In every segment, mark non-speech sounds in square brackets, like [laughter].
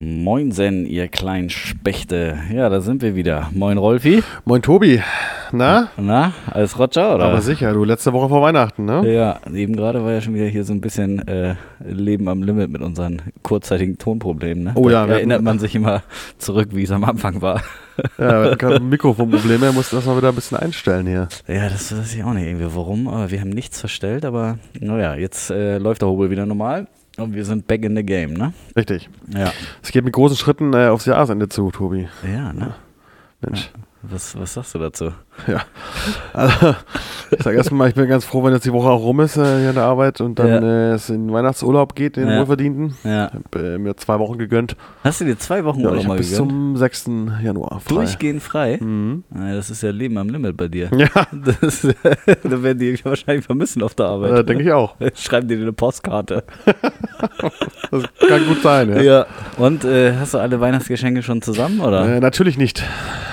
Moinsen, ihr kleinen Spechte. Ja, da sind wir wieder. Moin Rolfi. Moin Tobi. Na? Na, alles Roger, oder? Aber sicher, du letzte Woche vor Weihnachten, ne? Ja, eben gerade war ja schon wieder hier so ein bisschen äh, Leben am Limit mit unseren kurzzeitigen Tonproblemen. Ne? Oh ja, da erinnert man sich immer zurück, wie es am Anfang war. Ja, wir hatten gerade Mikrofonprobleme, er musste das mal wieder ein bisschen einstellen hier. Ja, das weiß ich auch nicht irgendwie warum, aber wir haben nichts verstellt, aber naja, jetzt äh, läuft der Hobel wieder normal. Und wir sind back in the game, ne? Richtig. Ja. Es geht mit großen Schritten äh, aufs Jahresende zu, Tobi. Ja, ne? Mensch. Was, was sagst du dazu? Ja. Also, ich sage erstmal, ich bin ganz froh, wenn jetzt die Woche auch rum ist äh, hier in der Arbeit und dann Ja. äh, es in den Weihnachtsurlaub geht, den Ja. Wohlverdienten. Ja. Ich habe äh, mir zwei Wochen gegönnt. Hast du dir zwei Wochen Ja, Urlaub mal bis gegönnt? zum 6. Januar frei. Durchgehend frei? Mhm. Ja, das ist ja Leben am Limit bei dir. Ja, Das, [laughs] da werden die wahrscheinlich vermissen auf der Arbeit. äh, denke ich auch. [laughs] Schreiben dir eine Postkarte. [laughs] Das kann gut sein, ja. Ja. Und äh, hast du alle Weihnachtsgeschenke schon zusammen, oder? Äh, natürlich nicht.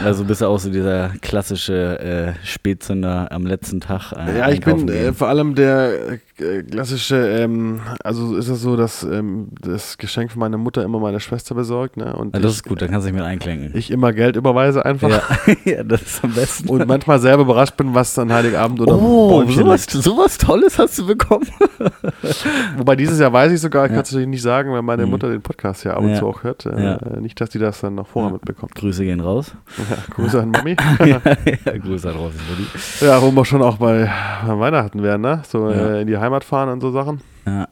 Also bist du auch so dieser klassische äh, Spätzünder am letzten Tag. Äh, Ja, ich bin äh, vor allem der äh, klassische, ähm, also ist es so, dass ähm, das Geschenk von meiner Mutter immer meine Schwester besorgt, ne? Und Ja, das ich, ist gut, da kannst du dich mit einklinken. ich immer Geld überweise einfach. ja. [laughs] ja, das ist am besten. Und manchmal selber überrascht bin, was an Heiligabend oder oh, sowas, sowas Tolles hast du bekommen. [laughs] Wobei dieses Jahr weiß ich sogar, ich Ja. kann es natürlich nicht sagen, weil meine Mhm. Mutter den Podcast ja ab und zu auch hört. Äh. Nicht, dass die das dann noch vorher mitbekommt. Grüße gehen raus. Ja, [laughs] Grüße an Mami. [laughs] ja, [laughs] ja, Grüße an Rossi. Mutti. Ja, wo wir schon auch bei, Weihnachten wären, ne? So Ja. äh, in die Heimat fahren und so Sachen. Ja.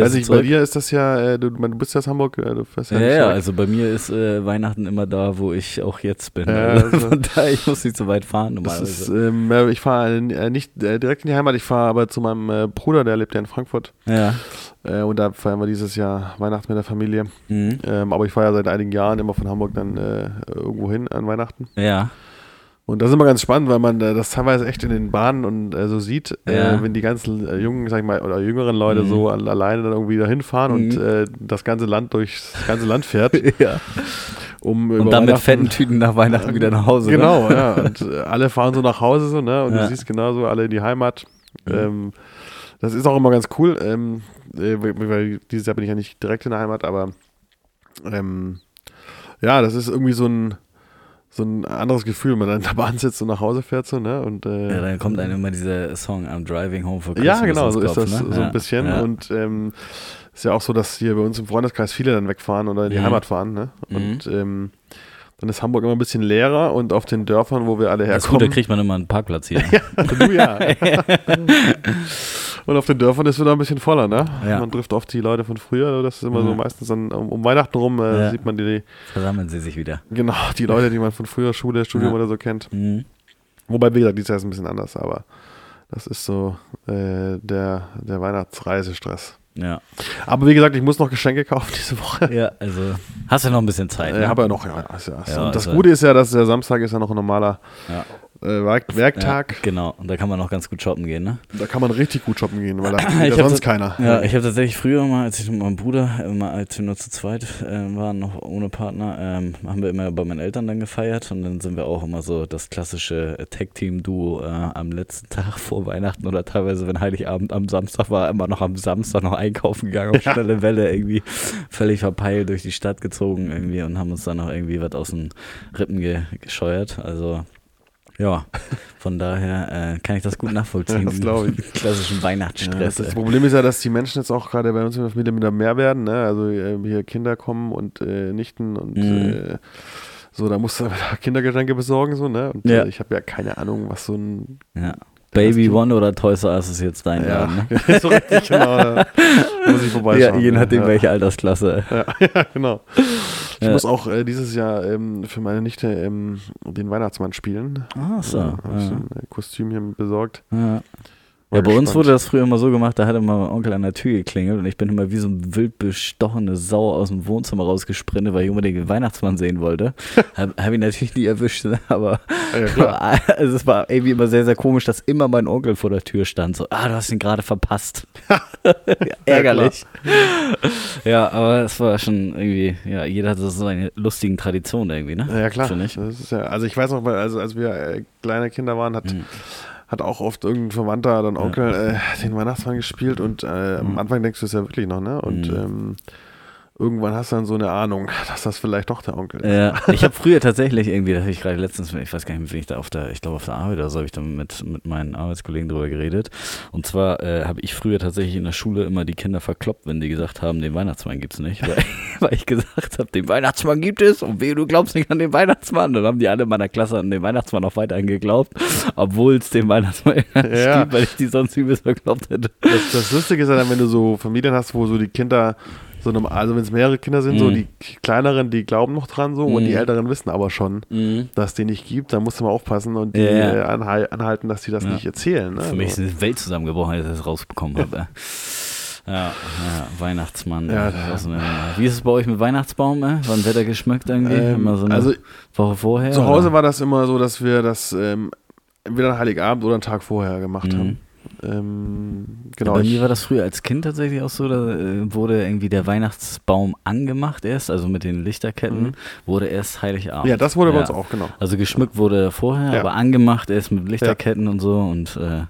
Weiß ich, bei zurück? dir ist das ja, äh, du, du bist ja aus Hamburg, äh, du fährst ja, Ja, ja, also bei mir ist äh, Weihnachten immer da, wo ich auch jetzt bin. Ja, also, also- [laughs] von daher, ich muss nicht so weit fahren Das ist, normalerweise. ähm, äh, ich fahre äh, nicht äh, direkt in die Heimat, ich fahre aber zu meinem Bruder, der lebt ja in Frankfurt. ja. Und da feiern wir dieses Jahr Weihnachten mit der Familie. Mhm. Ähm, aber ich fahre ja seit einigen Jahren immer von Hamburg dann irgendwo hin an Weihnachten. Ja. Und das ist immer ganz spannend, weil man äh, das teilweise echt in den Bahnen und äh, so sieht, Ja. äh, wenn die ganzen äh, jungen, sag ich mal, oder jüngeren Leute Mhm. so al- alleine dann irgendwie dahin fahren und Mhm. äh, das ganze Land durchs ganze Land fährt, [laughs] ja. um Und dann mit fetten Tüten nach Weihnachten wieder nach Hause. Genau, Ne? ja. Und äh, alle fahren so nach Hause so, ne? Und Ja. du siehst genauso alle in die Heimat. Mhm. Ähm, das ist auch immer ganz cool, ähm, äh, weil dieses Jahr bin ich ja nicht direkt in der Heimat, aber ähm, ja, das ist irgendwie so ein so ein anderes Gefühl, wenn man dann [laughs] in der Bahn sitzt und nach Hause fährt so, ne? Und äh, Ja, dann kommt einem immer dieser Song I'm Driving Home for Christmas. ja, genau, so ist Kopf, das ne? so ja. ein bisschen. Ja. Und ähm, ist ja auch so, dass hier bei uns im Freundeskreis viele dann wegfahren oder in die Mhm. Heimat fahren, ne? Mhm. Und ähm, dann ist Hamburg immer ein bisschen leerer und auf den Dörfern, wo wir alle das ist gut, herkommen. da kriegt man immer einen Parkplatz hier. [laughs] Du ja. [laughs] und auf den Dörfern ist es wieder ein bisschen voller, ne? Ja. Man trifft oft die Leute von früher, das ist immer so Ja. meistens dann um, Weihnachten rum, äh, Ja. sieht man die, Versammeln sie sich wieder. genau, die [laughs] Leute, die man von früher Schule, Studium Ja. oder so kennt. Mhm. Wobei, wie gesagt, dieses Jahr ist ein bisschen anders, aber das ist so äh, der, der Weihnachtsreisestress. Ja. Aber wie gesagt, ich muss noch Geschenke kaufen [laughs] diese Woche. ja, also hast du noch ein bisschen Zeit. Ne? habe ja noch, ja, ja, Ja, und das also- Gute ist ja, dass der Samstag ist ja noch ein normaler Ja. Äh, Werk Werktag. Ja, genau, und da kann man noch ganz gut shoppen gehen, ne? Da kann man richtig gut shoppen gehen, weil da [clears throat] geht ja sonst so- keiner. Ja, ich habe tatsächlich früher mal, als ich mit meinem Bruder, immer als wir nur zu zweit äh, waren, noch ohne Partner, ähm, haben wir immer bei meinen Eltern dann gefeiert und dann sind wir auch immer so das klassische Tag-Team-Duo äh, am letzten [laughs] Tag vor Weihnachten oder teilweise, wenn Heiligabend am Samstag war, immer noch am Samstag noch einkaufen gegangen auf schnelle Welle, irgendwie völlig verpeilt durch die Stadt gezogen irgendwie und haben uns dann noch irgendwie was aus den Rippen ge gescheuert. Also ja, von daher äh, kann ich das gut [laughs] nachvollziehen. Ja, das glaub ich. Klassischen Ja, Weihnachtsstress. das ey. Problem ist ja, dass die Menschen jetzt auch gerade bei uns in der Familie wieder mehr werden. Ne? Also äh, hier Kinder kommen und äh, Nichten und Mhm. äh, so, da musst du [laughs] Kindergeschenke besorgen. So, ne? Und Ja. äh, ich habe ja keine Ahnung, was so ein. Ja. Baby One oder Toys R Us ist jetzt dein Ja, Laden, ne? [laughs] so richtig genau. Muss ich Ja, vorbeischauen. je nachdem, ja. welche Altersklasse. Ja, [laughs] ja, genau. Ich Ja. muss auch äh, dieses Jahr ähm, für meine Nichte ähm, den Weihnachtsmann spielen. Ach so. Ja, hab ich Ja. ein äh, Kostümchen besorgt. Ja. Ja, bei uns wurde das früher immer so gemacht, da hat immer mein Onkel an der Tür geklingelt und ich bin immer wie so ein wild bestochene Sau aus dem Wohnzimmer rausgesprintet, weil ich unbedingt den Weihnachtsmann sehen wollte. [laughs] hab, hab ihn natürlich nie erwischt, ne? aber Ja, [laughs] also es war irgendwie immer sehr, sehr komisch, dass immer mein Onkel vor der Tür stand. So, ah, du hast ihn gerade verpasst. [laughs] Ärgerlich. Ja, aber es war schon irgendwie, ja, jeder hat so seine lustigen Traditionen irgendwie, ne? Ja, klar. Ich. Ja, also ich weiß noch, also als wir äh, kleine Kinder waren, hat, Mhm. Hat auch oft irgendein Verwandter oder ein Onkel äh, den Weihnachtsmann gespielt und äh, am Mhm. Anfang denkst du es ja wirklich noch, ne? Und Mhm. ähm, irgendwann hast du dann so eine Ahnung, [laughs] dass das vielleicht doch der Onkel ist. Ja, ich habe früher tatsächlich irgendwie, da habe ich gerade letztens, ich weiß gar nicht, mit wem ich da auf der, ich glaube auf der Arbeit oder so, habe ich dann mit, mit meinen Arbeitskollegen drüber geredet. Und zwar äh, habe ich früher tatsächlich in der Schule immer die Kinder verkloppt, wenn die gesagt haben, den Weihnachtsmann gibt's nicht. Weil, [laughs] weil ich gesagt habe, den Weihnachtsmann gibt es und weh, du glaubst nicht an den Weihnachtsmann. Dann haben die alle in meiner Klasse an den Weihnachtsmann noch weiterhin geglaubt, obwohl es den Weihnachtsmann [laughs] Ja. gibt, weil ich die sonst übelst verkloppt hätte. Das, das Lustige ist ja dann, wenn du so Familien hast, wo so die Kinder so normal, also wenn es mehrere Kinder sind, so Mhm. die kleineren, die glauben noch dran so und Mhm. die älteren wissen aber schon, Mhm. dass es den nicht gibt, dann musst du mal aufpassen und die Ja, äh, anhal anhalten, dass die das Ja. nicht erzählen. Ne? Für mich ist so. eine Welt zusammengebrochen, als ich das rausbekommen habe. [laughs] Ja, ja, Weihnachtsmann. Ja, so. Wie ist es bei euch mit Weihnachtsbaum? Äh? Wann wird er geschmückt irgendwie? Ähm, so eine also Woche vorher? zu Hause oder? war das immer so, dass wir das ähm, entweder an Heiligabend oder einen Tag vorher gemacht Mhm. haben. Ähm, genau. Bei mir war das früher als Kind tatsächlich auch so, da äh, wurde irgendwie der Weihnachtsbaum angemacht erst, also mit den Lichterketten, Mhm. wurde erst Heiligabend. ja, das wurde bei Ja. uns auch, genau. Also geschmückt wurde vorher, Ja. aber angemacht erst mit Lichterketten und so und äh,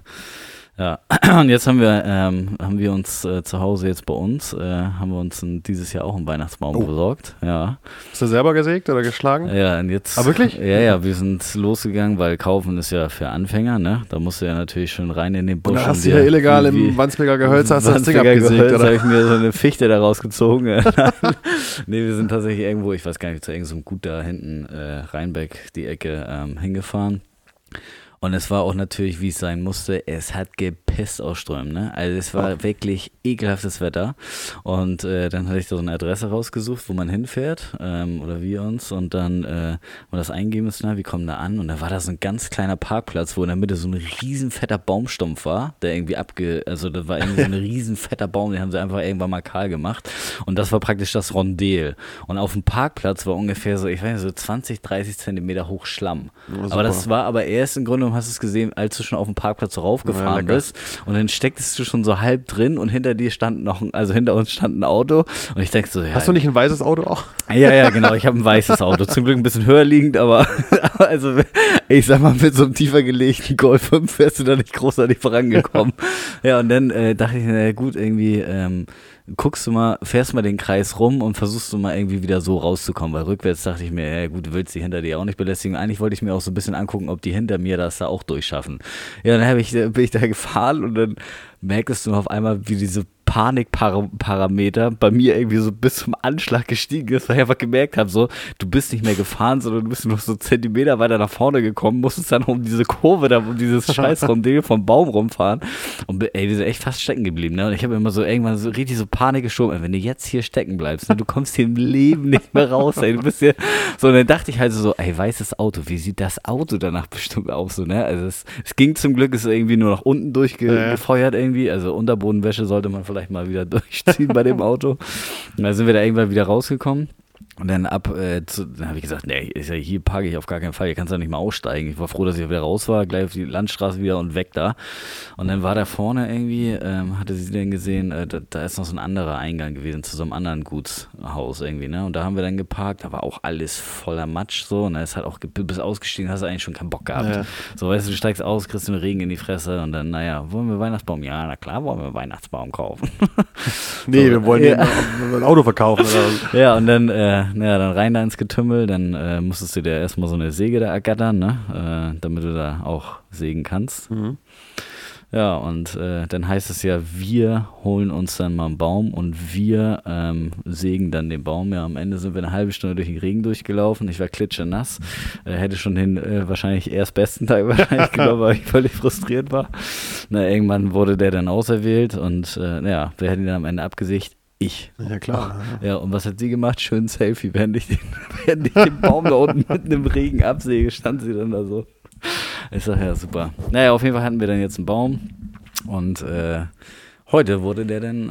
ja, [clears throat] und jetzt haben wir, ähm, haben wir uns äh, zu Hause jetzt bei uns, äh, haben wir uns ein, dieses Jahr auch einen Weihnachtsbaum Oh. besorgt. Ja. Hast du selber gesägt oder geschlagen? Ja, und jetzt. Ah, wirklich? Ja, ja, wir sind losgegangen, weil kaufen ist ja für Anfänger, ne? Da musst du ja natürlich schon rein in den Busch. Und hast du hier illegal im Wandsbeker Gehölz hast du das Ding abgesägt, Gehölz, oder? habe ich mir so eine Fichte da rausgezogen. [laughs] [laughs] nee, wir sind tatsächlich irgendwo, ich weiß gar nicht, zu irgendeinem Gut da hinten, äh, Rheinbeck, die Ecke, ähm, hingefahren. Und es war auch natürlich, wie es sein musste, es hat gepisst aus Strömen, ne? Also es war wirklich ekelhaftes Wetter. Und äh, dann hatte ich da so eine Adresse rausgesucht, wo man hinfährt, ähm, oder wir uns, und dann äh, mal das eingeben müssen, na, wie kommen da an? Und da war da so ein ganz kleiner Parkplatz, wo in der Mitte so ein riesen fetter Baumstumpf war, der irgendwie abge, also da war irgendwie so ein [laughs] riesen fetter Baum, den haben sie einfach irgendwann mal kahl gemacht. Und das war praktisch das Rondel. Und auf dem Parkplatz war ungefähr so, ich weiß nicht, so 20, 30 Zentimeter hoch Schlamm. Ja, Aber das war aber erst im Grunde, genommen hast du es gesehen, als du schon auf dem Parkplatz Ja, raufgefahren lecker. bist. Und dann stecktest du schon so halb drin und hinter dir stand noch, ein, also hinter uns stand ein Auto. Und ich denke so, ja. Hast du nicht ein weißes Auto auch? Ja, ja, genau. Ich habe ein weißes Auto. Zum Glück ein bisschen höher liegend, aber [laughs] also ich sag mal, mit so einem tiefer gelegten Golf 5 wärst du da nicht großartig vorangekommen. [laughs] ja, und dann äh, dachte ich, na gut, irgendwie ähm, guckst du mal, fährst mal den Kreis rum und versuchst du mal irgendwie wieder so rauszukommen, weil rückwärts dachte ich mir, ja gut, du willst die hinter dir auch nicht belästigen. Eigentlich wollte ich mir auch so ein bisschen angucken, ob die hinter mir das da auch durchschaffen. Ja, dann ich, bin ich da [laughs] gefahren und dann merkst du auf einmal, wie diese Panikparameter bei mir irgendwie so bis zum Anschlag gestiegen ist, weil ich einfach gemerkt habe, so, du bist nicht mehr gefahren, sondern du bist nur so Zentimeter weiter nach vorne gekommen, musstest dann um diese Kurve, da um dieses [laughs] scheiß Rondel vom Baum rumfahren und ey, wir sind echt fast stecken geblieben, ne? Und ich habe immer so irgendwann so richtig so Panik geschoben, ey, wenn du jetzt hier stecken bleibst, ne, du kommst hier im Leben nicht mehr raus, ey, du bist hier, so, und dann dachte ich halt so, ey, weißes Auto, wie sieht das Auto danach bestimmt aus, so, ne? Also es, es ging zum Glück, es ist irgendwie nur nach unten Ja. durchgefeuert irgendwie, also Unterbodenwäsche sollte man vielleicht mal wieder [laughs] durchziehen bei dem Auto. [laughs] Und dann sind wir da irgendwann wieder rausgekommen. Und dann ab, äh, zu, dann habe ich gesagt, nee, ist ja, hier parke ich auf gar keinen Fall, hier kannst du ja nicht mal aussteigen. Ich war froh, dass ich wieder raus war, gleich auf die Landstraße wieder und weg da. Und dann war da vorne irgendwie, ähm, hatte sie dann gesehen, äh, da, da ist noch so ein anderer Eingang gewesen zu so einem anderen Gutshaus irgendwie, ne? Und da haben wir dann geparkt, da war auch alles voller Matsch so. Und da ist halt auch, bist ausgestiegen, hast eigentlich schon keinen Bock gehabt. Ja. So, weißt du, du steigst aus, kriegst den Regen in die Fresse und dann, naja, wollen wir Weihnachtsbaum? Ja, na klar, wollen wir Weihnachtsbaum kaufen. [laughs] Nee, So, wir wollen ja. ein Auto verkaufen. Oder? [laughs] Ja, und dann, äh, naja, dann rein da ins Getümmel, dann äh, musstest du dir erstmal so eine Säge da ergattern, ne? Äh, damit du da auch sägen kannst. Mhm. Ja, und äh, dann heißt es ja, wir holen uns dann mal einen Baum und wir ähm, sägen dann den Baum. Ja, am Ende sind wir eine halbe Stunde durch den Regen durchgelaufen. Ich war klitschenass. Äh, hätte schon den äh, wahrscheinlich erst besten Tag [laughs] wahrscheinlich genommen, weil ich völlig frustriert war. Na, irgendwann wurde der dann auserwählt und äh, ja, wer hat ihn dann am Ende abgesägt? Ich. Ja, klar. [laughs] Ja, und was hat sie gemacht? Schön Selfie, während ich den, [laughs] während ich den Baum da unten mitten im Regen absäge, stand sie dann da so. Ich sag, ja, super. Naja, auf jeden Fall hatten wir dann jetzt einen Baum und äh, heute wurde der dann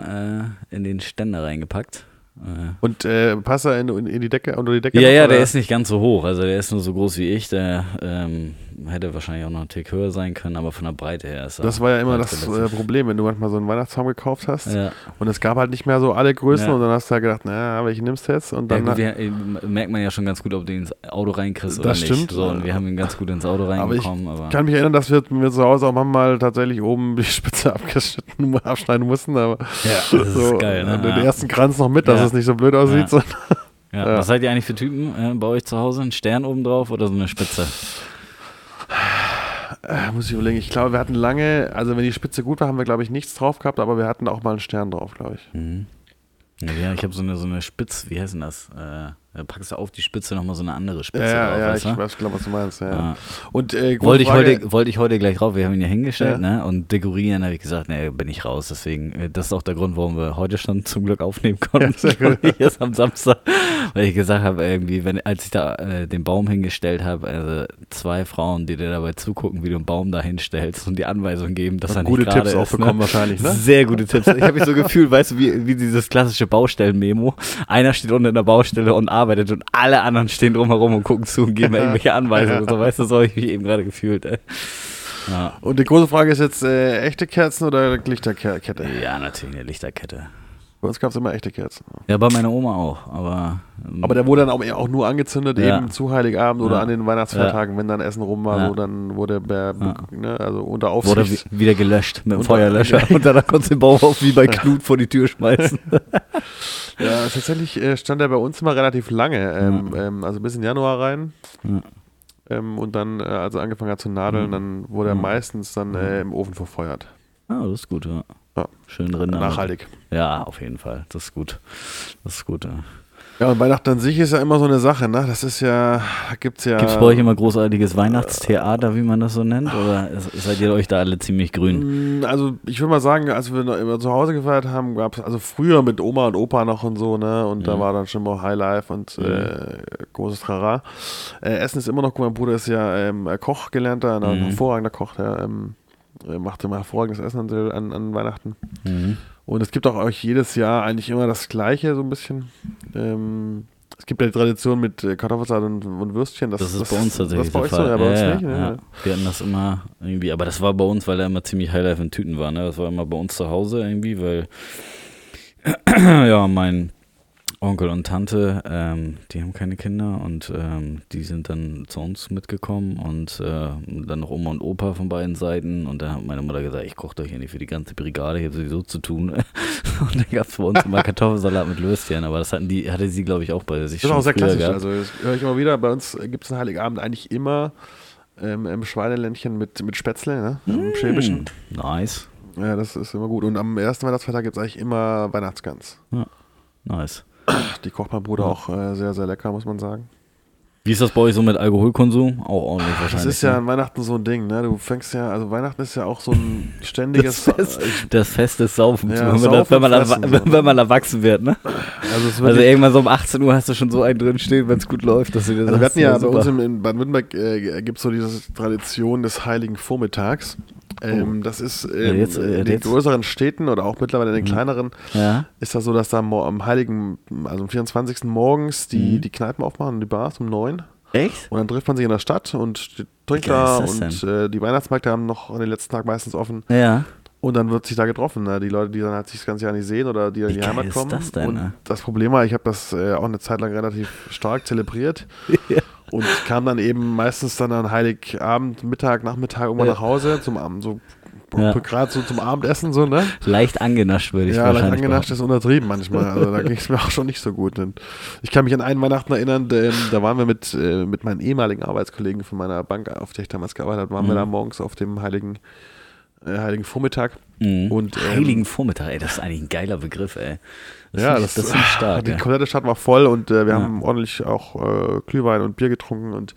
äh, in den Ständer reingepackt. Äh, Und äh, passt er in, in, in die Decke, unter die Decke? ja, noch, ja, oder? der ist nicht ganz so hoch. Also der ist nur so groß wie ich. Der, ähm, hätte wahrscheinlich auch noch ein Tick höher sein können, aber von der Breite her ist Das war ja immer das äh, Problem, wenn du manchmal so einen Weihnachtsbaum gekauft hast Ja. und es gab halt nicht mehr so alle Größen Ja. und dann hast du halt gedacht, naja, welche nimmst du jetzt? Und Ja, dann gut, wir, äh, merkt man ja schon ganz gut, ob du ihn ins Auto reinkriegst oder Das nicht. stimmt. So, und wir haben ihn ganz gut ins Auto Aber ich. Aber, kann mich erinnern, dass wir, wir zu Hause auch manchmal tatsächlich oben die Spitze [laughs] abgeschnitten, abschneiden mussten, aber ja, das so ist geil, ne? den Ja. ersten Kranz noch mit, dass Ja. es nicht so blöd aussieht. Ja. Ja. [laughs] Ja. Was seid ihr eigentlich für Typen äh, bei euch zu Hause? Ein Stern oben drauf oder so eine Spitze? Äh, muss ich überlegen. Ich glaube, wir hatten lange, also wenn die Spitze gut war, haben wir, glaube ich, nichts drauf gehabt, aber wir hatten auch mal einen Stern drauf, glaube ich. Mhm. Ja, ich habe so eine, so eine Spitz, wie heißt denn das? Äh, packst du auf die Spitze nochmal so eine andere Spitze Ja, drauf, ja, weißt ich du? weiß, glaube, was du meinst. Ja. Ja. Und äh, Wollte ich, Frage- heute, wollte ich heute gleich drauf, wir haben ihn ja hingestellt, Ja. ne? Und dekorieren, habe ich gesagt, ne, bin ich raus. Deswegen, äh, das ist auch der Grund, warum wir heute schon zum Glück aufnehmen konnten. Ja. Und nicht erst am Samstag. Weil ich gesagt habe, irgendwie, wenn, als ich da äh, den Baum hingestellt habe, also zwei Frauen, die dir dabei zugucken, wie du einen Baum da hinstellst und die Anweisung geben, dass Und er nicht gute Tipps auch ist, bekommen ne? wahrscheinlich, ne? Sehr gute Tipps. Ich habe mich so gefühlt, weißt du, wie, wie dieses klassische Baustellen-Memo. Einer steht unten in der Baustelle und arbeitet und alle anderen stehen drumherum und gucken zu und geben mir [laughs] irgendwelche Anweisungen. und So, weißt du, so habe ich mich eben gerade gefühlt. Ey. Ja. Und die große Frage ist jetzt, äh, echte Kerzen oder Lichterkette? ja, natürlich eine Lichterkette. Bei uns gab es immer echte Kerzen. Ja, bei meiner Oma auch, aber. ähm, Aber der wurde dann auch, auch nur angezündet, Ja. eben zu Heiligabend oder Ja. an den Weihnachtsfeiertagen, wenn dann Essen rum war, Ja. so, dann wurde der, Ja. ne, also unter wurde Aufsicht. wi- wieder gelöscht mit dem Feuerlöscher und dann konntest du den Baum auf wie bei Knut vor die Tür schmeißen. [laughs] Ja, tatsächlich äh, stand er bei uns immer relativ lange, ähm, ähm, also bis in Januar rein. Ja. Ähm, und dann, äh, als er angefangen hat zu nadeln, Mhm. dann wurde er Mhm. meistens dann äh, im Ofen verfeuert. Ah, das ist gut, ja. Ja. Schön drin. Nachhaltig. Ja, auf jeden Fall. Das ist gut. Das ist gut, ja. Ja, und Weihnachten an sich ist ja immer so eine Sache, ne? Das ist ja, da gibt's ja. Gibt es bei euch immer großartiges Weihnachtstheater, wie man das so nennt? Oder seid ihr euch da alle ziemlich grün? Mm, Also ich würde mal sagen, als wir noch immer zu Hause gefeiert haben, gab es also früher mit Oma und Opa noch und so, ne? Und da Mhm. war dann schon mal Highlife und Mhm. äh, großes Trara. Äh, Essen ist immer noch gut. Mein Bruder ist ja ähm, Koch gelernter, ein Mhm. hervorragender Koch, der ähm, äh, macht immer hervorragendes Essen an, an, an Weihnachten. Mhm. Und es gibt auch euch jedes Jahr eigentlich immer das Gleiche, so ein bisschen. Ähm, es gibt ja die Tradition mit äh, Kartoffelsalat und, und Würstchen. Das, ist bei uns tatsächlich Das der euch so, Fall. ja, bei uns nicht. ne? ja. Wir hatten das immer irgendwie, aber das war bei uns, weil er immer ziemlich Highlife in Tüten war. Ne? Das war immer bei uns zu Hause irgendwie, weil [clears throat] ja, mein Onkel und Tante, ähm, die haben keine Kinder und ähm, die sind dann zu uns mitgekommen und äh, dann noch Oma und Opa von beiden Seiten und dann hat meine Mutter gesagt, ich koche doch hier nicht für die ganze Brigade, ich habe sowieso zu tun. [laughs] und dann gab es bei uns immer Kartoffelsalat mit Würstchen, aber das hatten die, hatte sie glaube ich auch bei sich Das ist auch sehr klassisch. gehabt. Also, das höre ich immer wieder. Bei uns gibt es einen Heiligabend eigentlich immer ähm, im Schweineländchen mit, mit Spätzle, ne? Im Schäbischen. Mm, Nice, Ja, das ist immer gut. Und am ersten Weihnachtsfeiertag gibt es eigentlich immer Weihnachtsgans. nice. Die kocht mein Bruder Ja. auch äh, sehr, sehr lecker, muss man sagen. Wie ist das bei euch so mit Alkoholkonsum? Auch ordentlich wahrscheinlich. Das ist ja ne? an Weihnachten so ein Ding, ne? Du fängst ja, also Weihnachten ist ja auch so ein [laughs] ständiges. Das Fest, das Fest des Saufens, Ja, wenn, man, Saufen, wenn, man, Fressen, erwa- so. wenn man erwachsen wird, ne? also Also irgendwann so um 18 Uhr hast du schon so einen drin stehen, wenn es gut läuft, dass du dir Also wir hatten ja bei super. uns in, in Baden-Württemberg äh, gibt es so diese Tradition des Heiligen Vormittags. Ähm, das ist ähm, jetzt, äh, in den jetzt. größeren Städten oder auch mittlerweile in den Mhm. kleineren ja, ist das so, dass da am Heiligen, also am 24. morgens die, Mhm. die Kneipen aufmachen und die Bars um 9. echt? Und dann trifft man sich in der Stadt und trinkt da ist und äh, die Weihnachtsmärkte haben noch an den letzten Tag meistens offen. Ja. Und dann wird sich da getroffen. Ne? Die Leute, die dann halt sich das ganze Jahr nicht sehen oder die in die Heimat ist kommen. das denn, und ne? das Problem war, ich habe das äh, auch eine Zeit lang relativ stark zelebriert. [laughs] Ja. Und kam dann eben meistens dann an Heiligabend, Mittag, Nachmittag irgendwann Ja. nach Hause zum Abend, so Ja. gerade so zum Abendessen so, ne? Leicht angenascht, würde ich Ja, leicht angenascht ist untertrieben manchmal. [laughs] Also da ging es mir auch schon nicht so gut. Und ich kann mich an einen Weihnachten erinnern, denn, da waren wir mit, äh, mit meinen ehemaligen Arbeitskollegen von meiner Bank, auf der ich damals gearbeitet habe, waren wir Mhm. da morgens auf dem Heiligen, äh, Heiligen Vormittag. Mhm. Und, ähm, Heiligen Vormittag, ey, das ist eigentlich ein geiler Begriff, ey. Das ja, das find ich stark, Die ja. komplette Stadt war voll und äh, wir Ja. haben ordentlich auch äh, Glühwein und Bier getrunken und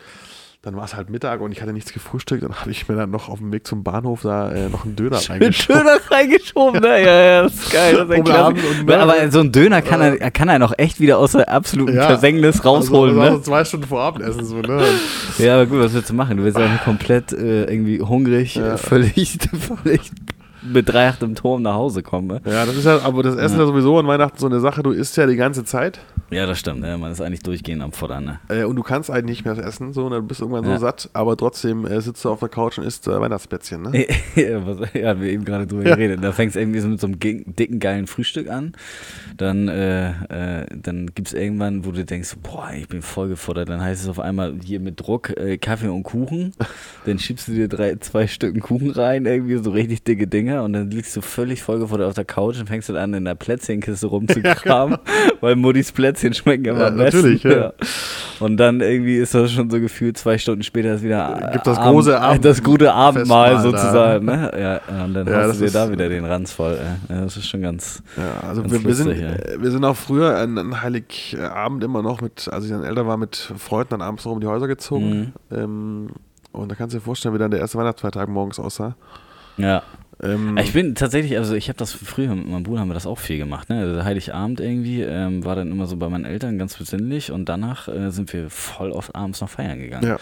dann war es halt Mittag und ich hatte nichts gefrühstückt. Dann habe ich mir dann noch auf dem Weg zum Bahnhof da äh, noch einen Döner reingeschoben. Döner reingeschoben, ne? Ja, ja, das ist geil. Das ist Um ne? Aber so ein Döner kann er, kann er noch echt wieder aus der absoluten Ja. Versenknis rausholen, also, also ne? zwei Stunden vor Abendessen so, ne? Ja, aber gut, was willst du machen? Du bist ja komplett äh, irgendwie hungrig, Ja. äh, völlig, [laughs] völlig mit drei Acht im Turm nach Hause komme. Ja, das ist ja, aber das Essen ja. ist ja sowieso an Weihnachten so eine Sache, du isst ja die ganze Zeit. Ja, das stimmt. Ja, man ist eigentlich durchgehend am Futtern. Ne? Äh, und du kannst eigentlich nicht mehr essen, so, und dann bist du irgendwann ja. so satt, aber trotzdem äh, sitzt du auf der Couch und isst äh, Weihnachtsplätzchen, ne? [laughs] ja, was, ja, wir eben gerade drüber geredet. Da fängst du irgendwie so mit so einem dicken, geilen Frühstück an. Dann, äh, äh, dann gibt es irgendwann, wo du denkst, boah, ich bin voll gefuttert. Dann heißt es auf einmal hier mit Druck äh, Kaffee und Kuchen. dann schiebst du dir drei, zwei Stücken Kuchen rein, irgendwie so richtig dicke Dinger. Und dann liegst du völlig vollgefuttert auf der Couch und fängst dann an, in der Plätzchenkiste [laughs] rumzukramen, weil Muddis Plätzchen schmecken immer ja, am besten. Natürlich, ja. ja. Und dann irgendwie ist das schon so gefühlt zwei Stunden später ist wieder Gibt das Abend, große Abend das gute Abendmahl sozusagen. Ne? Ja, und dann ja, hast du dir da wieder den Ranz voll. Ja, das ist schon ganz. Ja, also ganz wir, wir, lustig, sind, ja. wir sind auch früher an, an Heiligabend immer noch mit, als ich dann älter war, mit Freunden dann abends noch um die Häuser gezogen. Mhm. Ähm, und da kannst du dir vorstellen, wie dann der erste Weihnachtsfeiertag morgens aussah. Ja. Ähm, ich bin tatsächlich, also ich habe das früher mit meinem Bruder haben wir das auch viel gemacht. Ne? Also Heiligabend irgendwie ähm, war dann immer so bei meinen Eltern ganz besinnlich und danach äh, sind wir voll oft abends noch feiern gegangen. Ja.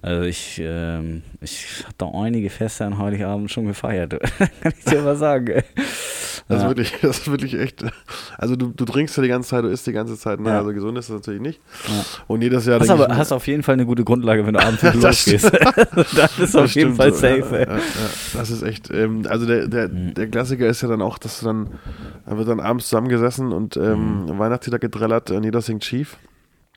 Also ich, ähm, ich habe da einige Feste an Heiligabend schon gefeiert. [laughs] Kann ich dir mal sagen. Das, ja. ist wirklich, das ist wirklich echt. Also du, du trinkst ja die ganze Zeit, du isst die ganze Zeit, ne? Ja. Also gesund ist das natürlich nicht. Ja. Und jedes Jahr. Hast aber hast auf jeden Fall eine gute Grundlage, wenn du abends [laughs] losgehst. [laughs] das ist auf jeden Fall safe. Ja, das ist echt. Ähm, also der, der, mhm. der Klassiker ist ja dann auch, dass du dann, da wird dann abends zusammengesessen und ähm, mhm. Weihnachtslieder gedrellert und jeder singt schief.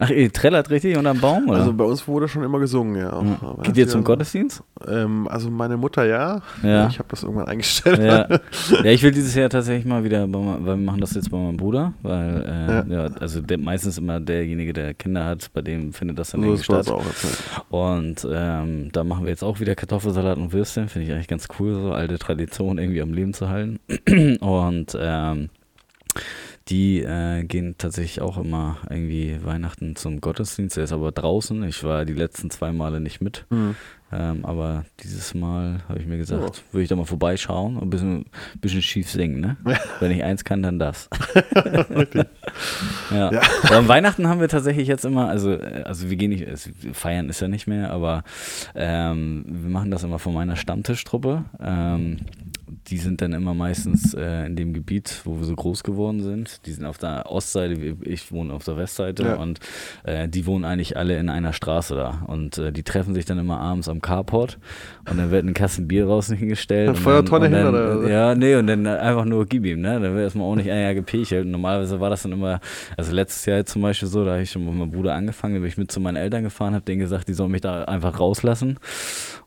Ach, ihr trällert richtig unterm Baum, oder? Also bei uns wurde schon immer gesungen, ja. Mhm. Geht ihr zum Gottesdienst? Ähm, also meine Mutter ja. ja. Ich habe das irgendwann eingestellt. Ja. [laughs] ja, ich will dieses Jahr tatsächlich mal wieder, weil wir machen das jetzt bei meinem Bruder, weil äh, ja. ja. also der, meistens immer derjenige, der Kinder hat, bei dem findet das dann so irgendwie statt. Auch und ähm, da machen wir jetzt auch wieder Kartoffelsalat und Würstchen, finde ich eigentlich ganz cool, so alte Tradition irgendwie am Leben zu halten. [clears throat] und ähm, die äh, gehen tatsächlich auch immer irgendwie Weihnachten zum Gottesdienst. Er ist aber draußen. Ich war die letzten zwei Male nicht mit. Mhm. Ähm, aber dieses Mal habe ich mir gesagt, oh. würde ich da mal vorbeischauen und ein bisschen, bisschen schief singen. Ne? Wenn ich eins kann, dann das. [laughs] ja. ja. Aber an Weihnachten haben wir tatsächlich jetzt immer, also, äh, also wir gehen nicht, feiern ist ja nicht mehr, aber ähm, wir machen das immer von meiner Stammtischtruppe. Ähm, die sind dann immer meistens äh, in dem Gebiet, wo wir so groß geworden sind. Die sind auf der Ostseite, ich wohne auf der Westseite ja. und äh, die wohnen eigentlich alle in einer Straße da. Und äh, die treffen sich dann immer abends am Carport und dann wird ein Kasten Bier draußen hingestellt. Eine Feuertonne hin oder? Ja, nee, und dann einfach nur gib ihm, ne? Dann wird erstmal auch nicht ein Jahr gepechelt. Und normalerweise war das dann immer, also letztes Jahr zum Beispiel so, da habe ich schon mit meinem Bruder angefangen, da bin ich mit zu meinen Eltern gefahren, habe denen gesagt, die sollen mich da einfach rauslassen.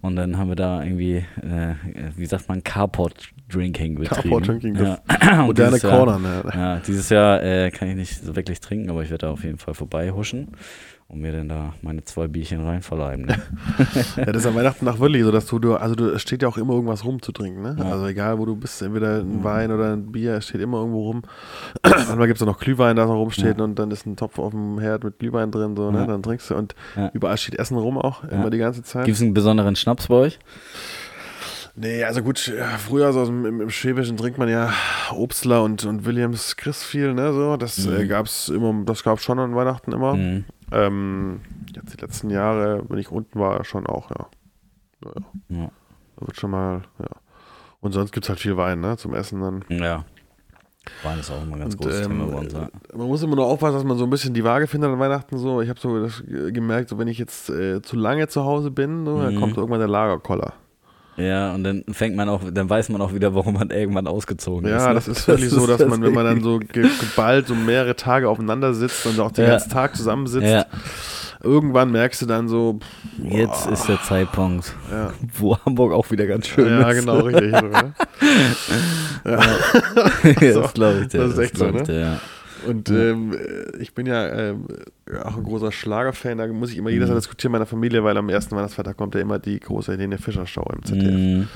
Und dann haben wir da irgendwie, äh, wie sagt man, Carport Drinking betrieben. Carport Drinking, ja. moderne [clears throat] Corner. Ne? Ja, dieses Jahr äh, kann ich nicht so wirklich trinken, aber ich werde da auf jeden Fall vorbeihuschen und mir dann da meine zwei Bierchen rein verleiben. Ne? [laughs] ja, das ist an Weihnachten nach wirklich so, dass du, also du, es steht ja auch immer irgendwas rum zu trinken, ne? Ja. Also egal, wo du bist, entweder ein mhm. Wein oder ein Bier, es steht immer irgendwo rum. [clears throat] Manchmal gibt es auch noch Glühwein, da noch rumsteht ja. und dann ist ein Topf auf dem Herd mit Glühwein drin, so, ne? Dann trinkst du und überall steht Essen rum auch, immer die ganze Zeit. Gibt es einen besonderen Schnaps bei euch? Nee, also gut, früher so im, im, Schwäbischen trinkt man ja Obstler und, und Williams Chris viel, ne? So, das mhm. äh, gab's immer, das gab's schon an Weihnachten immer. Mhm. Ähm, jetzt die letzten Jahre, wenn ich unten war, schon auch, ja. Naja. Ja. Da wird schon mal, ja. Und sonst gibt es halt viel Wein, ne? Zum Essen dann. Ja. Wein ist auch immer ein ganz und, großes ähm, Thema bei uns, ja. Man muss immer nur aufpassen, dass man so ein bisschen die Waage findet an Weihnachten. So. Ich habe so das gemerkt, so wenn ich jetzt äh, zu lange zu Hause bin, so, mhm. dann kommt irgendwann der Lagerkoller. Ja, und dann fängt man auch, dann weiß man auch wieder, warum man irgendwann ausgezogen ja, ist. Ja, ne? das ist wirklich [laughs] das so, dass man, wenn man dann so geballt so mehrere Tage aufeinander sitzt und auch den ja. ganzen Tag zusammensitzt, ja. irgendwann merkst du dann so, boah, jetzt ist der Zeitpunkt, ja. wo Hamburg auch wieder ganz schön ja, ist. Ja, genau, richtig. [laughs] Ja. das [laughs] glaube ich dir. Das ist echt so, ne? Dir, ja. Und ähm, ich bin ja ähm, auch ein großer Schlagerfan, da muss ich immer jedes Jahr mhm. diskutieren mit meiner Familie, weil am ersten Weihnachtsfeiertag kommt ja immer die große Helene Fischer Show im ZDF. Mm.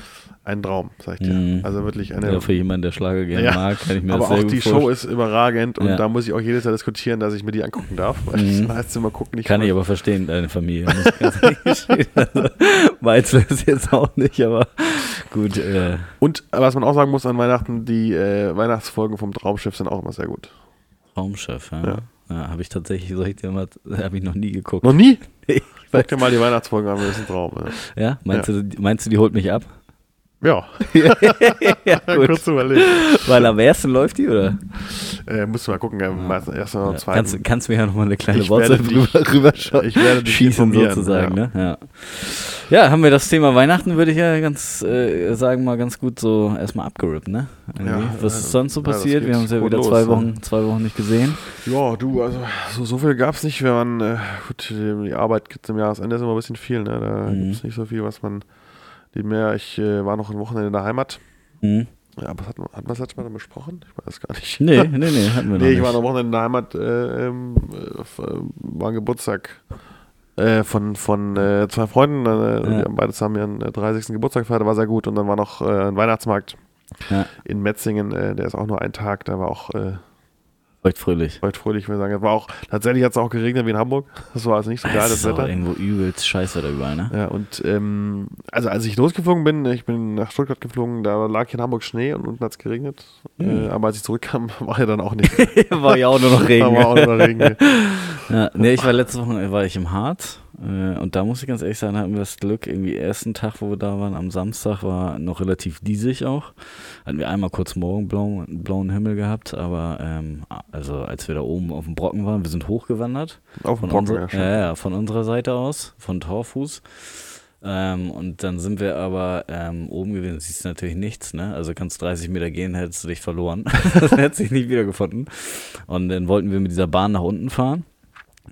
Ein Traum, sag ich dir. Mm. Also wirklich eine. Ja, für jemanden, der Schlager gerne ja, mag, kann ich mir aber auch die Show ist überragend und ja. da muss ich auch jedes Jahr diskutieren, dass ich mir die angucken darf. Mm. Das heißt immer gucken, nicht Kann ich aber verstehen, deine Familie. also, wäre es jetzt auch nicht, aber gut. Äh. Und was man auch sagen muss an Weihnachten, die äh, Weihnachtsfolgen vom Traumschiff sind auch immer sehr gut. Traumchef, ja. ja. ja habe ich tatsächlich, soll ich dir mal, [laughs] habe ich noch nie geguckt. Noch nie? [laughs] Nee. Guck dir mal die Weihnachtsfolge an, das ist ein Traum. Ja, ja? Meinst. Du, meinst du, die holt mich ab? Ja, [laughs] ja, [laughs] kurz überlegt. Weil am ersten läuft die, oder? Äh, musst du mal gucken, meistens erst mal am Ja, zweiten. kannst, kannst mir ja nochmal eine kleine WhatsApp rüber, rüber ich werde dich schießen sozusagen, ja. ne? Ja. ja, haben wir das Thema Weihnachten, würde ich ja ganz äh, sagen, mal ganz gut so erstmal abgerippt, ne? Ja, Was ist sonst so passiert? wir haben uns ja wieder los, zwei? Wochen, zwei Wochen nicht gesehen. Ja, du, also so, so viel gab es nicht. Wir waren, äh, gut, die Arbeit gibt im Jahresende ist immer ein bisschen viel, ne? Da Mhm. gibt es nicht so viel, was man nebenher. Ich äh, war noch ein Wochenende in der Heimat. Mhm. Ja, aber hatten, hatten wir das letzte Mal dann besprochen? Ich weiß gar nicht. Nee, nee, nee, hatten wir [laughs] noch Nee, ich nicht. war noch Wochenende in der Heimat, äh, ähm, äh, äh, war ein Geburtstag äh, von, von äh, zwei Freunden. Äh, Ja. Wir haben beide zusammen ihren äh, 30. Geburtstag gefeiert, war sehr gut. Und dann war noch ein Weihnachtsmarkt Ja. in Metzingen, der ist auch nur ein Tag, da war auch Feucht fröhlich. heute fröhlich, würde ich sagen. War auch, tatsächlich hat es auch geregnet wie in Hamburg. [laughs] Das war also nicht so geil, das ist auch Wetter. irgendwo übelst scheiße da überall, ne? Ja, und ähm, also als ich losgeflogen bin, ich bin nach Stuttgart geflogen, da lag hier in Hamburg Schnee und unten hat es geregnet. Mhm. Äh, aber als ich zurückkam, [laughs] war ja dann auch nicht. [laughs] war ja auch nur noch da Regen. war auch nur Regen. Ja, nee, ich war letzte Woche war ich im Harz und da muss ich ganz ehrlich sagen, hatten wir das Glück, irgendwie ersten Tag, wo wir da waren, am Samstag war noch relativ diesig auch. Hatten wir einmal kurz morgen blauen, Himmel gehabt, aber ähm, also als wir da oben auf dem Brocken waren, wir sind hochgewandert. Auf dem Von, Brocken, ja, schon. ja, von unserer Seite aus, von Torfuß. Ähm, und dann sind wir aber ähm, oben gewesen, siehst du natürlich nichts, ne? Also kannst 30 Meter gehen, hättest du dich verloren. [laughs] das hättest dich nicht wiedergefunden. Und dann wollten wir mit dieser Bahn nach unten fahren.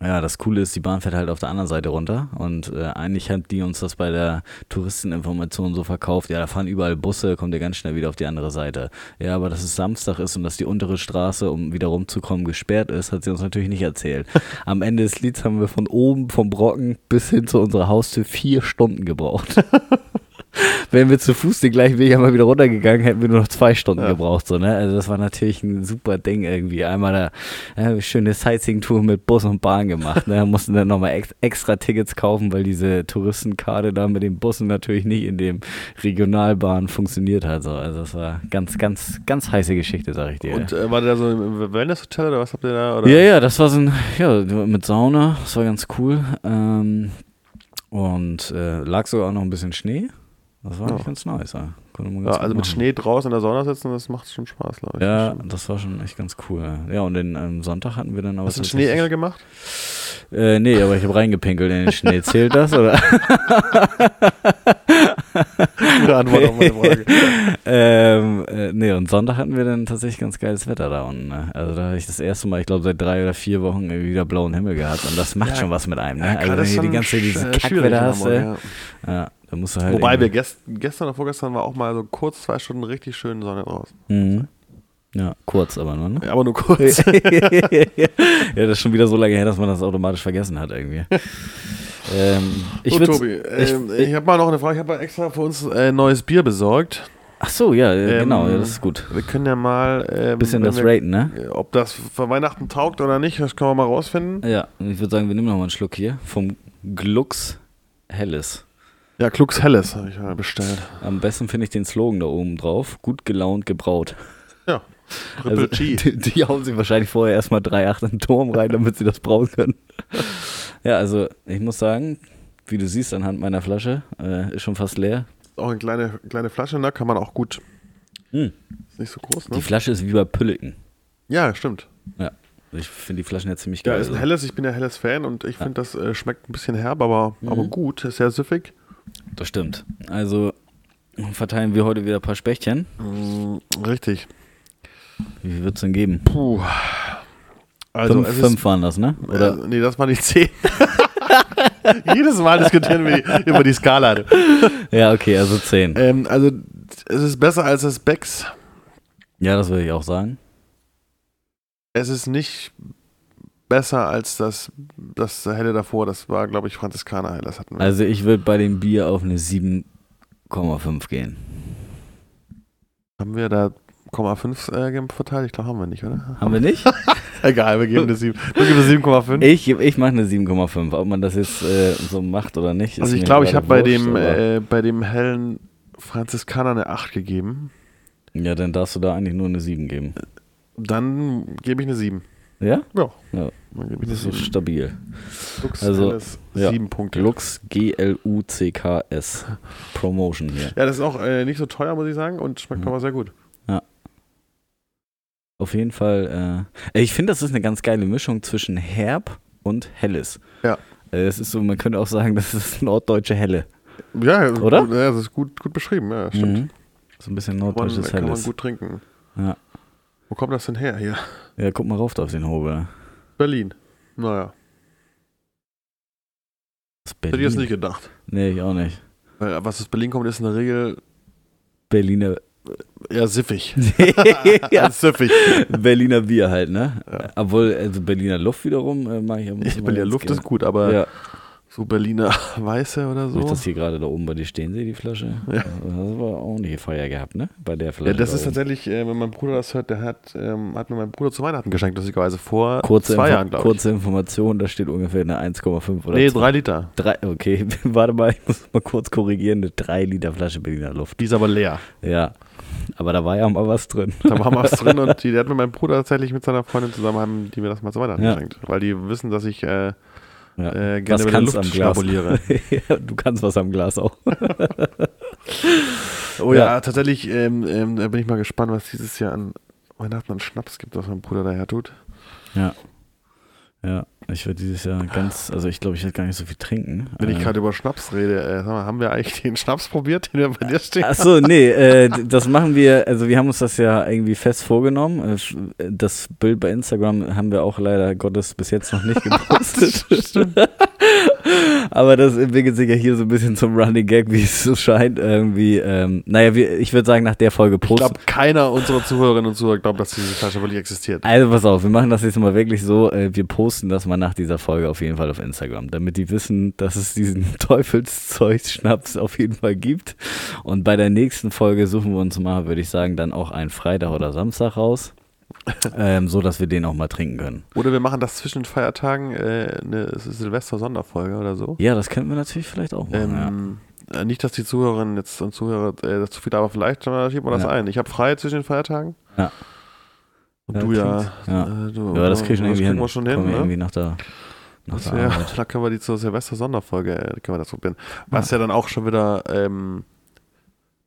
Ja, das Coole ist, die Bahn fährt halt auf der anderen Seite runter und äh, eigentlich hat die uns das bei der Touristeninformation so verkauft, ja, da fahren überall Busse, kommt ihr ganz schnell wieder auf die andere Seite. Ja, aber dass es Samstag ist und dass die untere Straße, um wieder rumzukommen, gesperrt ist, hat sie uns natürlich nicht erzählt. [laughs] Am Ende des Lieds haben wir von oben, vom Brocken bis hin zu unserer Haustür vier Stunden gebraucht. [laughs] Wären wir zu Fuß den gleichen Weg einmal wieder runtergegangen, hätten wir nur noch zwei Stunden Ja. gebraucht. So, ne? Also das war natürlich ein super Ding irgendwie. Einmal da äh, schöne Sightseeing-Tour mit Bus und Bahn gemacht. Ne? [laughs] Mussten dann nochmal ex extra Tickets kaufen, weil diese Touristenkarte da mit den Bussen natürlich nicht in dem Regionalbahn funktioniert hat. So. Also das war ganz, ganz, ganz heiße Geschichte, sag ich dir. Und äh, war der so im Wellness-Hotel oder was habt ihr da? Oder? Ja, ja, das war so ein, ja, mit Sauna, das war ganz cool. Ähm, und äh, lag sogar auch noch ein bisschen Schnee. Das war Ja. eigentlich ganz nice. Ja. Ja, also mit machen. Schnee draußen in der Sonne sitzen, das macht schon Spaß, glaube ich. Ja, das war schon echt ganz cool. ja. Und den ähm, Sonntag hatten wir dann aber. Hast du einen Schneeengel gemacht? Äh, nee, aber ich habe reingepinkelt in den Schnee. Zählt das? Oder? [laughs] Gute Antwort auf meine Frage. [laughs] ähm, äh, nee, und Sonntag hatten wir dann tatsächlich ganz geiles Wetter da unten. Ne? Also da habe ich das erste Mal, ich glaube, seit drei oder vier Wochen wieder blauen Himmel gehabt. Und das macht Ja, schon was mit einem. Ne? Also wenn du die ganze Zeit schwierig Kackwetter hast, ja. Ja, da musst du halt. Wobei wir gest gestern oder vorgestern war auch mal so kurz zwei Stunden richtig schön Sonne draußen. Mhm. Ja, kurz aber nur, ne? Ja, aber nur kurz. [laughs] ja, das ist schon wieder so lange her, dass man das automatisch vergessen hat irgendwie. [laughs] ähm, ich würd, Tobi, ich- ähm, ich, habe mal noch eine Frage. Ich habe extra für uns äh, neues Bier besorgt. Ach so, ja, äh, Ähm, genau, ja, das ist gut. Wir können ja mal. Ähm, Bisschen das wir, raten, ne? äh, Ob das für Weihnachten taugt oder nicht, das können wir mal rausfinden. Ja, ich würde sagen, wir nehmen noch mal einen Schluck hier vom Glux Helles. Ja, Klux Helles habe ich mal bestellt. Am besten finde ich den Slogan da oben drauf. Gut gelaunt gebraut. Ja. Triple Also, G. die, die hauen sich wahrscheinlich vorher erstmal 3,8 in den Turm rein, damit sie das brauen können. ja, also ich muss sagen, wie du siehst anhand meiner Flasche, äh, ist schon fast leer. Auch eine kleine, kleine Flasche, ne? Kann man auch gut. Hm. Ist nicht so groß, Die ne? Flasche ist wie bei Pülleken. Ja, stimmt. Ich finde die Flaschen ja ziemlich Ja, geil. ist ein also. helles. Ich bin ja helles Fan und ich Ja. finde, das äh, schmeckt ein bisschen herb, aber, Mhm. aber gut. Ist sehr süffig. Das stimmt. Also verteilen wir heute wieder ein paar Spechtchen. Mm, richtig. Wie viel wird es denn geben? Puh. Also, fünf, es fünf ist. waren das, ne? Oder? Äh, nee, das war nicht 10. Jedes Mal diskutieren wir die, über die Skala. Ja, okay, also zehn. Ähm, also, es ist besser als das Becks. Ja, das würde ich auch sagen. Es ist nicht besser als das, das helle davor. Das war, glaube ich, Franziskaner hell. Das hatten wir. Also ich würde bei dem Bier auf eine 7,5 gehen. haben wir da 0,5 äh, verteilt? Ich glaube, haben wir nicht, oder? Haben wir nicht? [laughs] Egal, wir geben eine 7. Du gibst eine 7,5. Ich, ich mache eine 7,5. Ob man das jetzt äh, so macht oder nicht. ist Also ich glaube, ich habe bei dem, äh, bei dem hellen Franziskaner eine 8 gegeben. Ja, dann darfst du da eigentlich nur eine 7 geben. Dann gebe ich eine 7. Ja? Ja. Ja. Dann gebe ich Das ist 7. stabil. Lux Also, Helles, ja. sieben Punkte. Lux G-L-U-C-K-S. Promotion hier. Ja, das ist auch äh, nicht so teuer, muss ich sagen, und schmeckt Mhm. aber sehr gut. Auf jeden Fall. Äh, ich finde, das ist eine ganz geile Mischung zwischen herb und helles. Ja. Äh, Es ist so, man könnte auch sagen, [laughs] das ist norddeutsche Helle. Ja, Oder? Gut, ja, das ist gut, gut beschrieben, ja, stimmt. Mhm. So ein bisschen norddeutsches kann man Helles. gut trinken. Ja. Wo kommt das denn her hier? Ja, guck mal rauf da auf den Hobel. Berlin. Naja, Das ist hätte ich jetzt Berlin. nicht gedacht. Nee, ich auch nicht. Weil, was aus Berlin kommt, ist in der Regel Berliner. eher siffig. [laughs] ja. [laughs] Siffig. Berliner Bier halt, ne? Ja. Obwohl, also Berliner Luft wiederum äh, mag ich man Berliner Luft gerne. ist gut, aber Ja, so Berliner [laughs] Weiße oder ich so. das hier gerade da oben bei dir stehen sehe, die Flasche. Ja. Das war auch nicht Feuer gehabt, ne? Bei der Flasche. Ja, das da ist oben. tatsächlich, äh, wenn mein Bruder das hört, der hat, ähm, hat mir mein Bruder zu Weihnachten geschenkt, lustigerweise vor kurze, zwei Info Jahren, glaube ich. kurze Information, da steht ungefähr eine 1,5 oder Nee, zwei- drei Liter. drei. Okay, [laughs] warte mal, ich muss mal kurz korrigieren. Eine 3 Liter Flasche Berliner Luft. Die ist aber leer. Ja, aber da war ja mal was drin. Da war was [laughs] drin und die, der hat mir mein Bruder tatsächlich mit seiner Freundin zusammen, haben die mir das mal zu Weihnachten Ja. geschenkt. Weil die wissen, dass ich äh, Ja. äh, gerne was kannst am Glas? [laughs] ja, du kannst was am Glas auch. [laughs] Oh ja, Ja. tatsächlich ähm, ähm, da bin ich mal gespannt, was dieses Jahr an Weihnachten an Schnaps gibt, was mein Bruder daher tut. Ja. Ja, ich werde dieses Jahr ganz, also ich glaube, ich werde gar nicht so viel trinken. Wenn ich Äh, gerade über Schnaps rede, äh, sag mal, haben wir eigentlich den Schnaps probiert, den wir bei dir stehen? Ach so, nee, äh, das machen wir, also wir haben uns das ja irgendwie fest vorgenommen. Äh, f- Das Bild bei Instagram haben wir auch leider Gottes bis jetzt noch nicht [laughs] gepostet. Aber das entwickelt sich ja hier so ein bisschen zum Running Gag, wie es so scheint. Irgendwie, ähm, naja, wir, ich würde sagen, nach der Folge Ich posten. glaube, keiner unserer Zuhörerinnen und Zuhörer glaubt, dass diese Flasche wirklich existiert. Also pass auf, wir machen das jetzt mal wirklich so, äh, wir posten das mal nach dieser Folge auf jeden Fall auf Instagram, damit die wissen, dass es diesen [laughs] Teufelszeug-Schnaps auf jeden Fall gibt. Und bei der nächsten Folge suchen wir uns mal, würde ich sagen, dann auch einen Freitag oder Samstag raus, ähm, so dass wir den auch mal trinken können. Oder wir machen das zwischen den Feiertagen, äh, eine Silvester-Sonderfolge oder so. Ja, das könnten wir natürlich vielleicht auch machen. ja. Ähm, äh, Nicht, dass die Zuhörerinnen jetzt und Zuhörer äh, das zu viel, aber vielleicht schieben wir das Ja. ein. Ich habe frei zwischen den Feiertagen. Ja. Und Ja, du ja. ja. Äh, du, Ja, das krieg ich schon das irgendwie kriegen hin. wir schon hin, ne? irgendwie nach der, nach Das wär, [laughs] da können wir die zur Silvester-Sonderfolge, äh, können wir das probieren. Was ja dann auch schon wieder, ähm,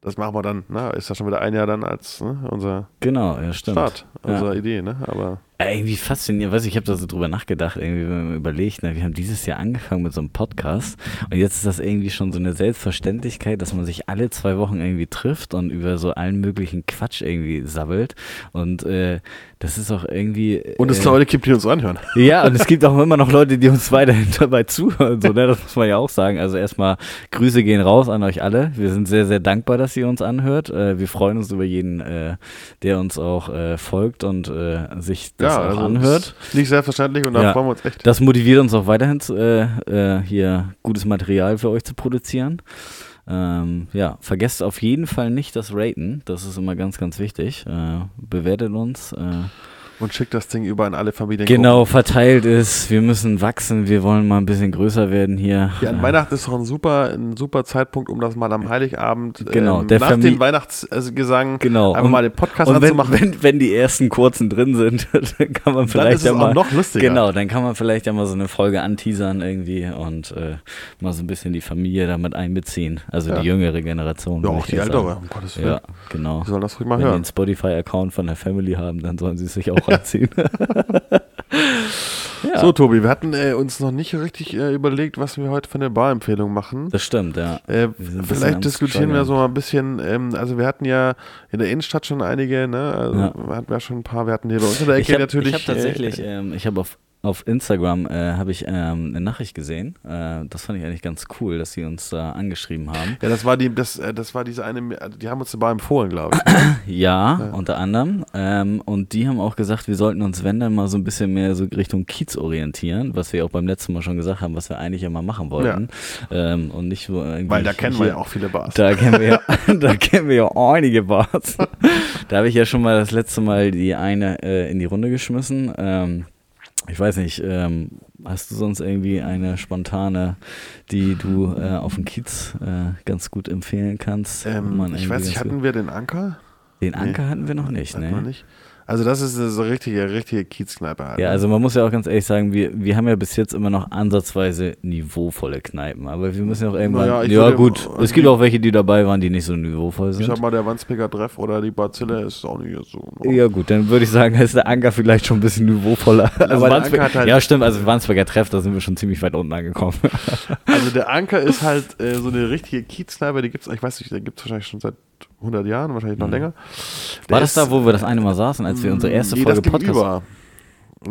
das machen wir dann, ne? Ist ja schon wieder ein Jahr dann als ne? unser Genau, ja, stimmt. Start, Ja. unsere Idee, ne? Aber Ja, Irgendwie faszinierend, weiß ich, ich habe da so drüber nachgedacht, irgendwie, wenn man überlegt, ne, wir haben dieses Jahr angefangen mit so einem Podcast und jetzt ist das irgendwie schon so eine Selbstverständlichkeit, dass man sich alle zwei Wochen irgendwie trifft und über so allen möglichen Quatsch irgendwie sabbelt und äh, das ist auch irgendwie... und es äh, Leute gibt, die uns anhören. [laughs] ja, und es gibt auch immer noch Leute, die uns weiterhin [laughs] dabei zuhören. So, ne? Das muss man ja auch sagen. Also erstmal Grüße gehen raus an euch alle. Wir sind sehr, sehr dankbar, dass ihr uns anhört. Äh, wir freuen uns über jeden, äh, der uns auch äh, folgt und äh, sich das auch also anhört. ist Nicht selbstverständlich und da Ja. freuen wir uns echt. Das motiviert uns auch weiterhin, zu, äh, hier gutes Material für euch zu produzieren. Ähm, ja, vergesst auf jeden Fall nicht das Raten. Das ist immer ganz, ganz wichtig. Äh, bewertet uns. Äh, Und schickt das Ding über an alle Familien. Genau, verteilt ist. Wir müssen wachsen. Wir wollen mal ein bisschen größer werden hier. Ja, an Äh, Weihnachten ist doch ein super, ein super Zeitpunkt, um das mal am Heiligabend Genau, ähm, nach Famili- dem Weihnachtsgesang Genau. einfach Und- mal den Podcast Und wenn, anzumachen. wenn, wenn die ersten kurzen drin sind, [laughs] dann kann man dann vielleicht ist es ja mal. auch noch lustiger. Genau, dann kann man vielleicht ja mal so eine Folge anteasern irgendwie und äh, mal so ein bisschen die Familie damit einbeziehen. Also Ja. die jüngere Generation. Ja, auch die ältere, um Gottes Willen. Ja, genau. Die sollen das ruhig mal Wenn die hören. einen Spotify-Account von der Family haben, dann sollen sie es sich auch reinziehen. [laughs] ja, So, Tobi, wir hatten äh, uns noch nicht richtig äh, überlegt, was wir heute für eine Barempfehlung machen. das stimmt, ja. Äh, vielleicht diskutieren wir so mal ein bisschen, ähm, also wir hatten ja in der Innenstadt schon einige, ne? Also Ja. wir hatten ja schon ein paar, wir hatten hier bei uns in der Ich Ecke habe natürlich. hab tatsächlich, Äh, ähm, ich habe auf, auf Instagram äh, habe ich ähm, eine Nachricht gesehen. Äh, das fand ich eigentlich ganz cool, dass sie uns da angeschrieben haben. ja, das war die, das, äh, das war diese eine, die haben uns eine Bar empfohlen, glaube ich. [clears throat] Ja, Ja. unter anderem. Ähm, und die haben auch gesagt, wir sollten uns, wenn dann mal so ein bisschen mehr so Richtung Kiez orientieren, was wir auch beim letzten Mal schon gesagt haben, was wir eigentlich immer machen wollten. Ähm, und nicht so irgendwie. Weil da kennen wir hier- ja auch viele Bars. Da kennen wir ja, [laughs] da kennen wir ja einige Bars. [laughs] Da habe ich ja schon mal das letzte Mal die eine äh, in die Runde geschmissen. Ich weiß nicht, ähm, hast du sonst irgendwie eine spontane, die du äh, auf dem Kiez äh, ganz gut empfehlen kannst? ähm, ich weiß nicht, hatten wir den Anker? den nee. Anker hatten wir noch nicht, ne? nicht. Also das ist eine so richtige, richtige Kiezkneipe. Halt, Ja, ne? also man muss ja auch ganz ehrlich sagen, wir, wir haben ja bis jetzt immer noch ansatzweise niveauvolle Kneipen, aber wir müssen ja auch irgendwann. Naja, ich ja, gut. also es gibt die- auch welche, die dabei waren, die nicht so niveauvoll ich sind. sag mal, der Wandsbeker Treff oder die Bazille ist auch nicht so. ne? Ja gut, dann würde ich sagen, [laughs] ist der Anker vielleicht schon ein bisschen niveauvoller. Also der Wandsbek- Anker hat halt- ja, stimmt, also Wandsbeker Treff, da sind wir schon ziemlich weit unten angekommen. Also der Anker ist halt äh, so eine richtige Kiezkneipe, die gibt's, ich weiß nicht, der gibt's wahrscheinlich schon seit 100 Jahren, wahrscheinlich noch länger. Der Mhm. War das da, wo wir das eine Mal saßen, als wir unsere erste nee, Folge das Podcast gegenüber.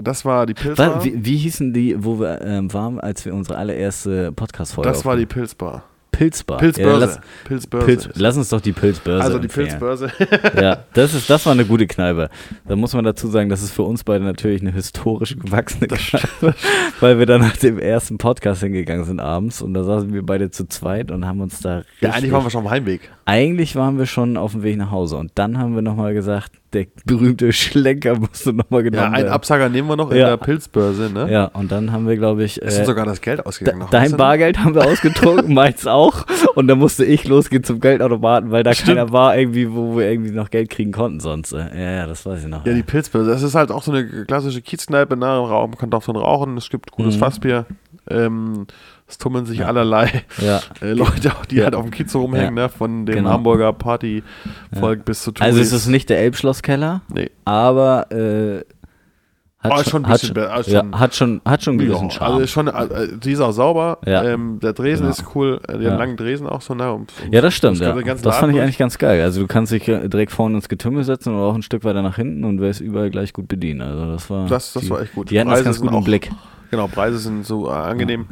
Das war die Pilzbar. Wie, wie hießen die, wo wir ähm, waren, als wir unsere allererste Podcast-Folge Das war die? Pilzbar. Pilzbar. Pilzbörse. Ja, lass, Pilzbörse. Pilz, lass uns doch die Pilzbörse also die empfehlen. Pilzbörse. [laughs] Ja, das, ist, das war eine gute Kneipe. Da muss man dazu sagen, das ist für uns beide natürlich eine historisch gewachsene Kneipe, weil wir dann nach dem ersten Podcast hingegangen sind abends und da saßen wir beide zu zweit und haben uns da ja, eigentlich waren wir schon am Heimweg. eigentlich waren wir schon auf dem Weg nach Hause und dann haben wir nochmal gesagt, der berühmte Schlenker [laughs] musste nochmal Ja, genommen einen werden. Absager nehmen wir noch in Ja. der Pilzbörse, ne? Ja, und dann haben wir, glaube ich, ist äh, sogar das Geld ausgegangen. weißt dein? Bargeld haben wir ausgetrunken, [laughs] meins auch. Und dann musste ich losgehen zum Geldautomaten, weil da keiner war, irgendwie, wo wir irgendwie noch Geld kriegen konnten sonst. äh. Ja, ja, das weiß ich noch. Ja, die Pilzbörse. Das ist halt auch so eine klassische Kiezkneipe, ne? Raum, man kann drin rauchen, es gibt gutes Mhm. Fassbier. Ähm, es tummeln sich allerlei [laughs] ja. [laughs] äh, Leute, die Ja. halt auf dem Kiez rumhängen, Ja. ne? Von dem Genau. Hamburger Party-Volk bis zu Also es Touris. ist nicht der Elbschlosskeller, Nee. aber äh, hat, Oh, schon hat, also ja, schon- hat schon hat schon einen gewissen Ja, Charme. also schon, äh, die ist auch sauber. Ja. Ähm, der Dresen Genau. ist cool. Äh, die Ja. langen Dresen auch so. Ne? Und, ja, das stimmt. das Ja. Das fand ich eigentlich ganz geil. Also du kannst dich direkt vorne ins Getümmel setzen oder auch ein Stück weiter nach hinten und wirst überall gleich gut bedient. Also das war Das, das die, war echt gut. Die hatten das ganz sind gut im auch- Blick. Genau, Preise sind so äh, angenehm.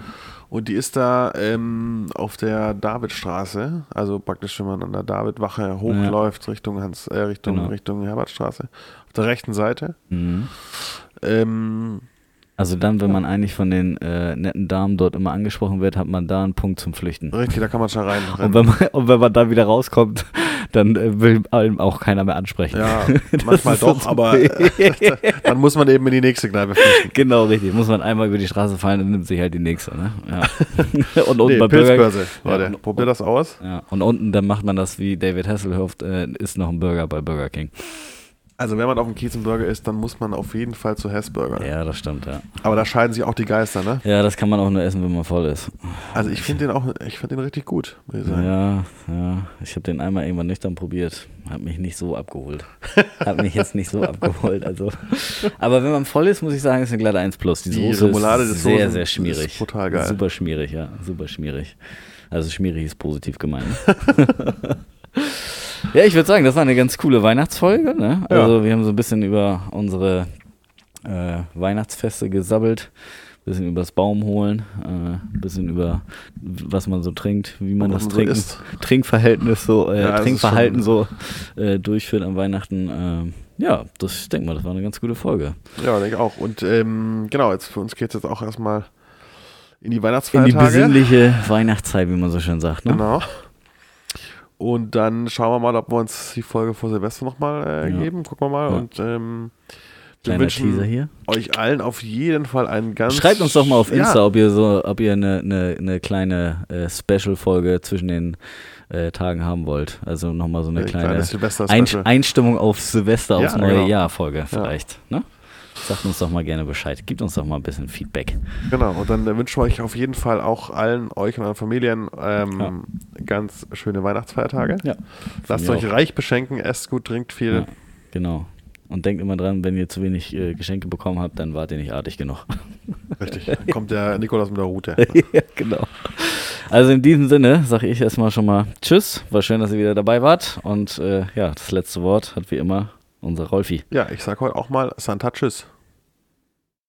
Und die ist da ähm, auf der Davidstraße, also praktisch, wenn man an der Davidwache hochläuft Richtung Hans, äh, Richtung, Genau. Richtung Herbertstraße, auf der rechten Seite. Mhm. Ähm, Also dann, wenn man eigentlich von den äh, netten Damen dort immer angesprochen wird, hat man da einen Punkt zum Flüchten. richtig, da kann man schon rein. [laughs] Und wenn man, und wenn man dann wieder rauskommt, dann äh, will einem auch keiner mehr ansprechen. ja, [laughs] manchmal so doch, zum aber Problem. [laughs] dann muss man eben in die nächste Kneipe flüchten. Genau, richtig. Muss man einmal über die Straße fallen und nimmt sich halt die nächste. Ne? Ja. [laughs] und unten Nee, bei Burger, Pilzbörse, Ja, Leute. und- Probier das aus. ja, und unten dann macht man das wie David Hasselhoff, äh, isst noch ein Burger bei Burger King. Also wenn man auf dem Kiezenburger ist, dann muss man auf jeden Fall zu Hessburger. Ja, das stimmt, ja. Aber da scheiden sich auch die Geister, ne? Ja, das kann man auch nur essen, wenn man voll ist. Also ich finde den auch, ich finde den richtig gut, muss ich sagen. Ja, ja. Ich habe den einmal irgendwann nüchtern probiert. Hat mich nicht so abgeholt. [laughs] Hat mich jetzt nicht so abgeholt. Also. Aber wenn man voll ist, muss ich sagen, ist eine glatte 1 Plus. Die, Die Soße Remoulade ist sehr, Soßen sehr ist schmierig. total geil. Super schmierig, ja. Super schmierig. Also schmierig ist positiv gemeint. [laughs] ja, ich würde sagen, das war eine ganz coole Weihnachtsfolge. Ne? Ja. Also wir haben so ein bisschen über unsere äh, Weihnachtsfeste gesabbelt. Bisschen übers Baum holen, äh, ein bisschen über was man so trinkt, wie man das so trinken, isst. Trinkverhältnis so, äh, Ja, Trinkverhalten so äh, durchführt an Weihnachten. ähm, ja, das ich denke mal, das war eine ganz gute Folge. Ja, denke ich auch. Und ähm, genau, jetzt für uns geht es jetzt auch erstmal in die In die Weihnachtsfeiertage. besinnliche Weihnachtszeit, wie man so schön sagt. Ne? Genau. Und dann schauen wir mal, ob wir uns die Folge vor Silvester nochmal äh, Ja. geben. Gucken wir mal. Ja. Und ähm, wir wünschen euch allen auf jeden Fall einen ganz. Schreibt uns doch mal auf Insta, Ja, ob ihr so, ob ihr eine, eine, eine kleine äh, Special-Folge zwischen den äh, Tagen haben wollt. Also nochmal so eine ein kleine Ein Special. Einstimmung auf Silvester, aufs Ja, neue genau. Jahr Folge vielleicht. Ne? Sagt uns doch mal gerne Bescheid. Gebt uns doch mal ein bisschen Feedback. Genau, und dann äh, wünschen wir euch auf jeden Fall auch allen, euch und euren Familien ähm, ganz schöne Weihnachtsfeiertage. Ja. Lasst euch auch. reich beschenken, esst gut, trinkt viel. Ja, genau. Und denkt immer dran, wenn ihr zu wenig äh, Geschenke bekommen habt, dann wart ihr nicht artig genug. [laughs] Richtig. Dann kommt der Nikolaus mit der Route. [laughs] ja, genau. Also in diesem Sinne sage ich erstmal schon mal Tschüss. War schön, dass ihr wieder dabei wart. Und äh, ja, das letzte Wort hat wie immer unser Rolfi. Ja, ich sag heute auch mal Santa Tschüss.